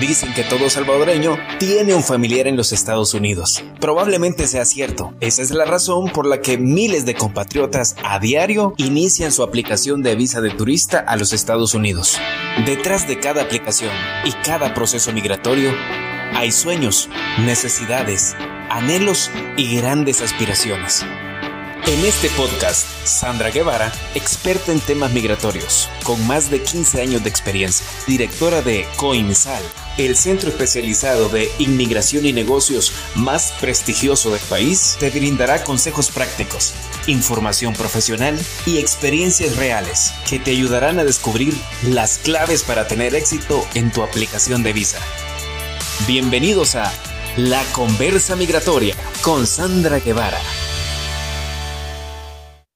Dicen que todo salvadoreño tiene un familiar en los Estados Unidos. Probablemente sea cierto. Esa es la razón por la que miles de compatriotas a diario inician su aplicación de visa de turista a los Estados Unidos. Detrás de cada aplicación y cada proceso migratorio hay sueños, necesidades, anhelos y grandes aspiraciones. En este podcast, Sandra Guevara, experta en temas migratorios, con más de 15 años de experiencia, directora de COINSAL, el centro especializado de inmigración y negocios más prestigioso del país, te brindará consejos prácticos, información profesional y experiencias reales que te ayudarán a descubrir las claves para tener éxito en tu aplicación de visa. Bienvenidos a La Conversa Migratoria con Sandra Guevara.